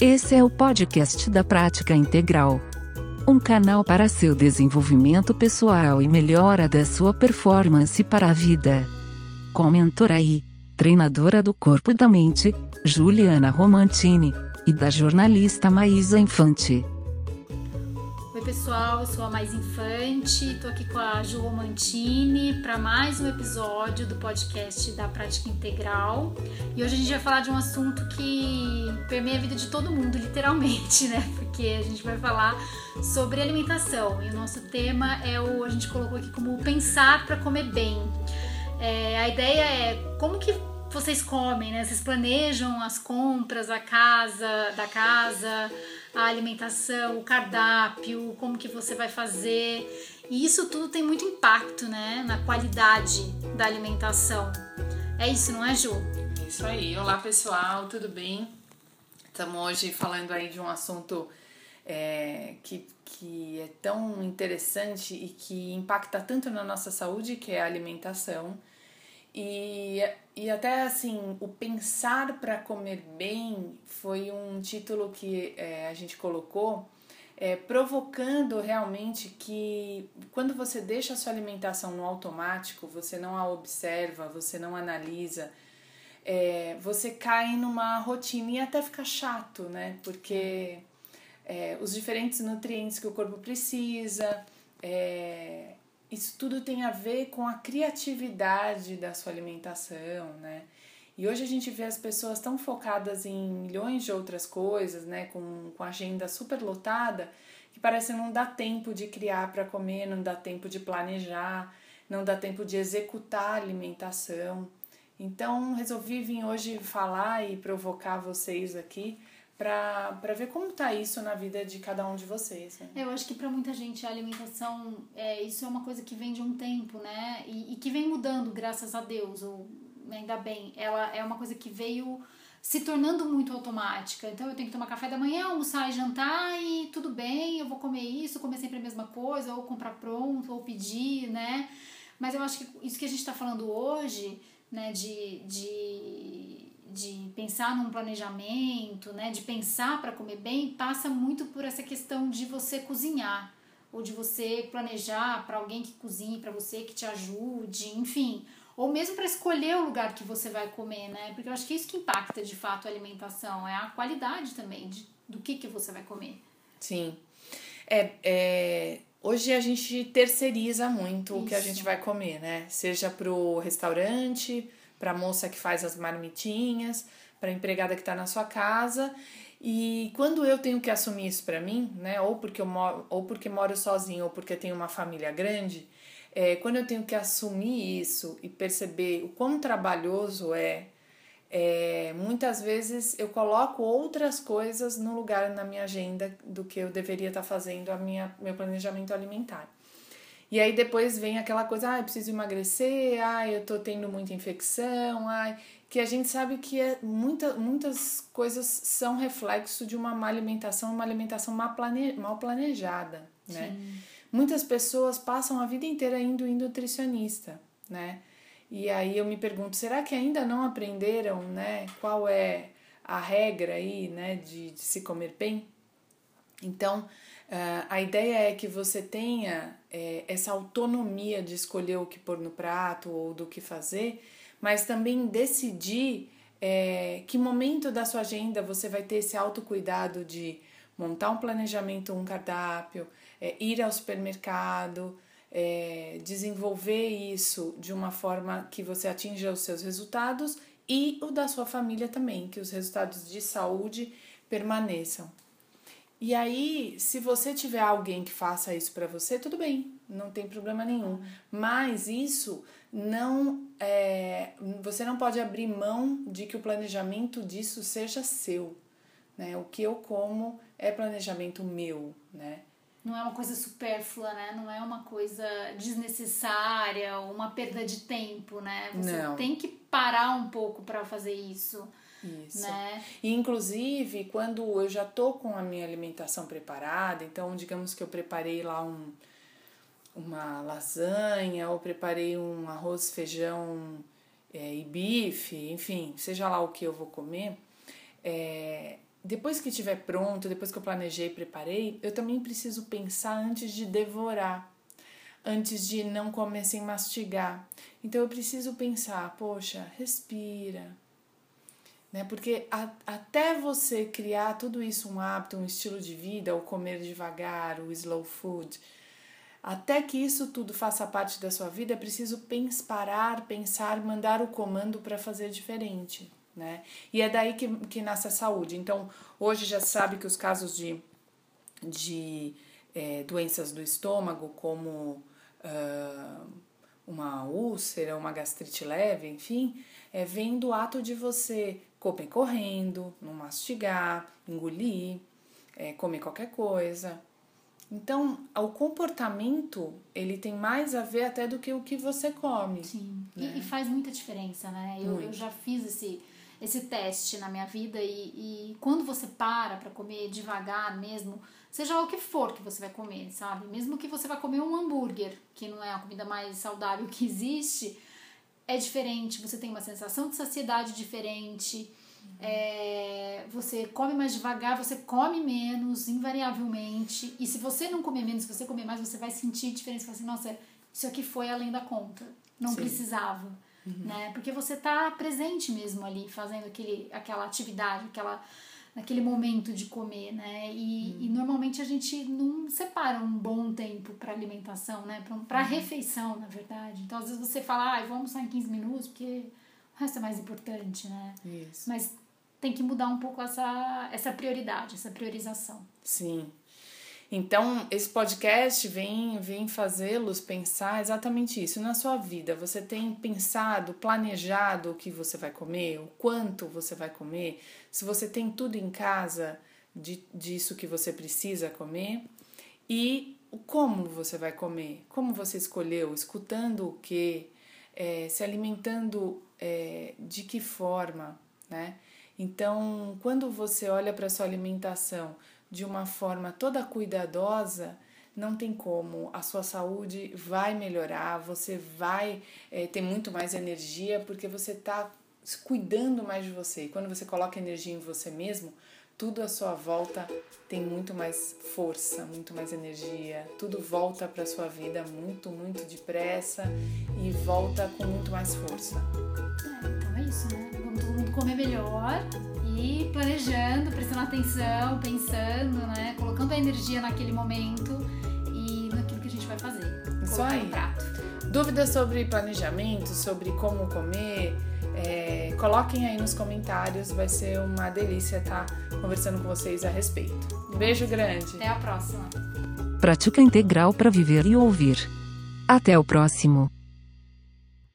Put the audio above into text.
Esse é o podcast da Prática Integral. Um canal para seu desenvolvimento pessoal e melhora da sua performance para a vida. Com mentora e treinadora do corpo e da mente, Juliana Romantini, e da jornalista Maísa Infante pessoal, eu sou a Mais Infante, estou aqui com a Ju Romantini para mais um episódio do podcast da Prática Integral. E hoje a gente vai falar de um assunto que permeia a vida de todo mundo, literalmente, né? Porque a gente vai falar sobre alimentação e o nosso tema é o a gente colocou aqui como pensar para comer bem. É, a ideia é como que vocês comem, né? Vocês planejam as compras, a casa, da casa, a alimentação, o cardápio, como que você vai fazer. E isso tudo tem muito impacto, né, na qualidade da alimentação. É isso, não é, Ju? Isso aí. Olá, pessoal, tudo bem? Estamos hoje falando aí de um assunto é, que, que é tão interessante e que impacta tanto na nossa saúde, que é a alimentação. E, e até assim, o Pensar para Comer Bem foi um título que é, a gente colocou, é, provocando realmente que quando você deixa a sua alimentação no automático, você não a observa, você não analisa, é, você cai numa rotina e até fica chato, né? Porque é, os diferentes nutrientes que o corpo precisa, é, isso tudo tem a ver com a criatividade da sua alimentação, né? E hoje a gente vê as pessoas tão focadas em milhões de outras coisas, né? Com, com agenda super lotada, que parece não dá tempo de criar para comer, não dá tempo de planejar, não dá tempo de executar a alimentação. Então resolvi vir hoje falar e provocar vocês aqui para ver como tá isso na vida de cada um de vocês. Né? Eu acho que para muita gente a alimentação, é, isso é uma coisa que vem de um tempo, né? E, e que vem mudando, graças a Deus, ou ainda bem. Ela é uma coisa que veio se tornando muito automática. Então eu tenho que tomar café da manhã, almoçar e jantar e tudo bem, eu vou comer isso, comer sempre a mesma coisa, ou comprar pronto, ou pedir, né? Mas eu acho que isso que a gente está falando hoje, né, de, de de pensar num planejamento, né, de pensar para comer bem, passa muito por essa questão de você cozinhar ou de você planejar para alguém que cozinhe para você, que te ajude, enfim, ou mesmo para escolher o lugar que você vai comer, né? Porque eu acho que é isso que impacta de fato a alimentação, é a qualidade também de, do que que você vai comer. Sim. É, é, hoje a gente terceiriza muito isso. o que a gente vai comer, né? Seja pro restaurante, para a moça que faz as marmitinhas, para a empregada que está na sua casa. E quando eu tenho que assumir isso para mim, né, ou porque eu moro, ou porque moro sozinho, ou porque tenho uma família grande, é, quando eu tenho que assumir isso e perceber o quão trabalhoso é, é, muitas vezes eu coloco outras coisas no lugar na minha agenda do que eu deveria estar tá fazendo a minha meu planejamento alimentar. E aí depois vem aquela coisa, ah, eu preciso emagrecer, ah, eu tô tendo muita infecção, ah, que a gente sabe que é muita, muitas coisas são reflexo de uma má alimentação, uma alimentação mal, plane, mal planejada, né? Sim. Muitas pessoas passam a vida inteira indo em nutricionista, né? E aí eu me pergunto, será que ainda não aprenderam, né, qual é a regra aí, né, de, de se comer bem? Então, Uh, a ideia é que você tenha é, essa autonomia de escolher o que pôr no prato ou do que fazer, mas também decidir é, que momento da sua agenda você vai ter esse autocuidado de montar um planejamento, um cardápio, é, ir ao supermercado, é, desenvolver isso de uma forma que você atinja os seus resultados e o da sua família também, que os resultados de saúde permaneçam. E aí, se você tiver alguém que faça isso para você, tudo bem, não tem problema nenhum. Mas isso não é, você não pode abrir mão de que o planejamento disso seja seu, né? O que eu como é planejamento meu, né? Não é uma coisa supérflua, né? Não é uma coisa desnecessária ou uma perda de tempo, né? Você não. tem que parar um pouco para fazer isso. Isso. Né? E, inclusive, quando eu já tô com a minha alimentação preparada, então, digamos que eu preparei lá um, uma lasanha, ou preparei um arroz, feijão é, e bife, enfim, seja lá o que eu vou comer, é, depois que estiver pronto, depois que eu planejei, preparei, eu também preciso pensar antes de devorar, antes de não comer sem mastigar. Então eu preciso pensar, poxa, respira. Né? Porque a, até você criar tudo isso um hábito, um estilo de vida, o comer devagar, o slow food, até que isso tudo faça parte da sua vida, é preciso parar, pensar, mandar o comando para fazer diferente né? E é daí que, que nasce a saúde. Então, hoje já sabe que os casos de, de é, doenças do estômago, como uh, uma úlcera, uma gastrite leve, enfim, é, vem do ato de você comer correndo, não mastigar, engolir, é, comer qualquer coisa. Então, o comportamento, ele tem mais a ver até do que o que você come. Sim, né? e, e, faz muita diferença, né? Eu, eu já fiz esse esse teste na minha vida e, e quando você para para comer devagar mesmo, seja o que for que você vai comer, sabe? Mesmo que você vá comer um hambúrguer, que não é a comida mais saudável que existe, é diferente, você tem uma sensação de saciedade diferente, uhum. é, você come mais devagar, você come menos, invariavelmente, e se você não comer menos, se você comer mais, você vai sentir diferença, você vai assim, nossa, isso aqui foi além da conta, não Sim. precisava uhum. né? Porque você tá presente mesmo ali, fazendo aquele, aquela atividade, aquela naquele momento de comer, né? E, uhum. e normalmente a gente não separa um bom tempo para alimentação, né? Para uhum. refeição, na verdade. Então, às vezes você fala, ah, vamos almoçar em 15 minutos, porque o resto é mais importante, né? Isso. Mas tem que mudar um pouco essa, essa prioridade, essa priorização. Sim. Então, esse podcast vem, vem fazê-los pensar exatamente isso. Na sua vida, você tem pensado, planejado o que você vai comer, o quanto você vai comer, se você tem tudo em casa de, disso que você precisa comer? E como você vai comer, como você escolheu, escutando o que, é, se alimentando é, de que forma, né? Então, quando você olha para sua alimentação, de uma forma toda cuidadosa, não tem como, a sua saúde vai melhorar, você vai é, ter muito mais energia porque você está cuidando mais de você. E quando você coloca energia em você mesmo, tudo à sua volta tem muito mais força, muito mais energia, tudo volta para sua vida muito, muito depressa e volta com muito mais força. Isso, né? Vamos todo mundo comer melhor e planejando, prestando atenção, pensando, né? Colocando a energia naquele momento e naquilo que a gente vai fazer. Isso aí. prato. Dúvidas sobre planejamento, sobre como comer, é, coloquem aí nos comentários, vai ser uma delícia estar conversando com vocês a respeito. Um beijo grande. Até a próxima. Prática integral para viver e ouvir. Até o próximo.